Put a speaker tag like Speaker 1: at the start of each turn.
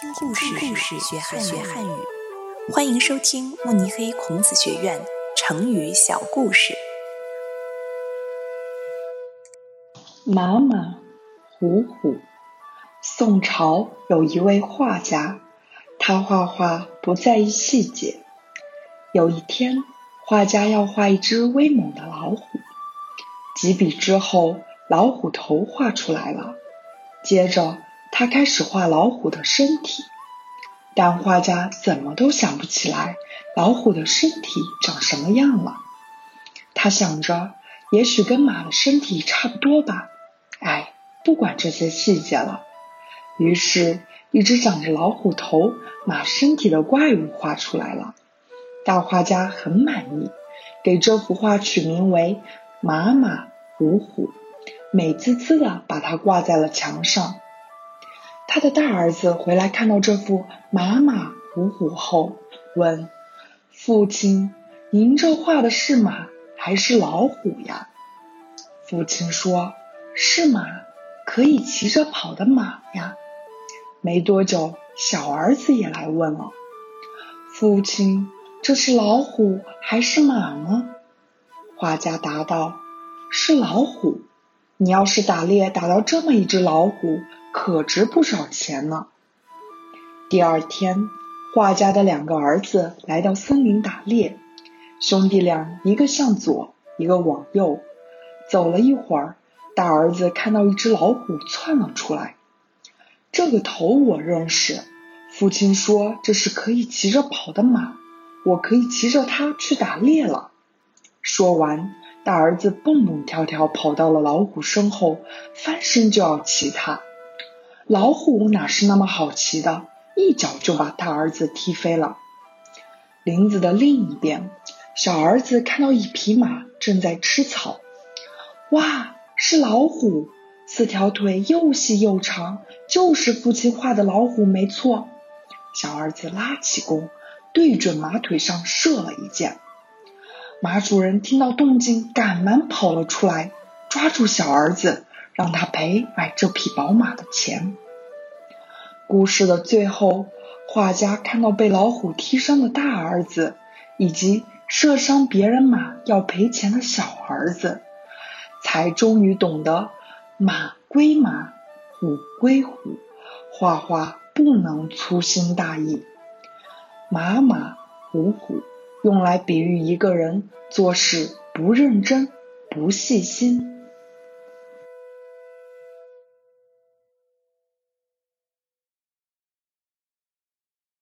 Speaker 1: 听故事学汉语，欢迎收听慕尼黑孔子学院成语小故事。
Speaker 2: 马马虎虎。宋朝有一位画家，他画画不在意细节。有一天，画家要画一只威猛的老虎，几笔之后，老虎头画出来了。接着，他开始画老虎的身体，但画家怎么都想不起来老虎的身体长什么样了。他想着，也许跟马的身体差不多吧。哎，不管这些细节了。于是，一只长着老虎头、马身体的怪物画出来了。大画家很满意，给这幅画取名为“马马虎虎”。美滋滋的把它挂在了墙上。他的大儿子回来看到这幅马马虎虎后，问父亲：“您这画的是马还是老虎呀？”父亲说：“是马，可以骑着跑的马呀。”没多久，小儿子也来问了：“父亲，这是老虎还是马呢？”画家答道：“是老虎。”你要是打猎打到这么一只老虎，可值不少钱呢。第二天，画家的两个儿子来到森林打猎，兄弟俩一个向左，一个往右，走了一会儿，大儿子看到一只老虎窜了出来。这个头我认识，父亲说这是可以骑着跑的马，我可以骑着它去打猎了。说完。大儿子蹦蹦跳跳跑到了老虎身后，翻身就要骑它。老虎哪是那么好骑的，一脚就把大儿子踢飞了。林子的另一边，小儿子看到一匹马正在吃草。哇，是老虎，四条腿又细又长，就是父亲画的老虎没错。小儿子拉起弓，对准马腿上射了一箭。马主人听到动静，赶忙跑了出来，抓住小儿子，让他赔买这匹宝马的钱。故事的最后，画家看到被老虎踢伤的大儿子，以及射伤别人马要赔钱的小儿子，才终于懂得马归马，虎归虎，画画不能粗心大意，马马虎虎。用来比喻一个人做事不认真、不细心。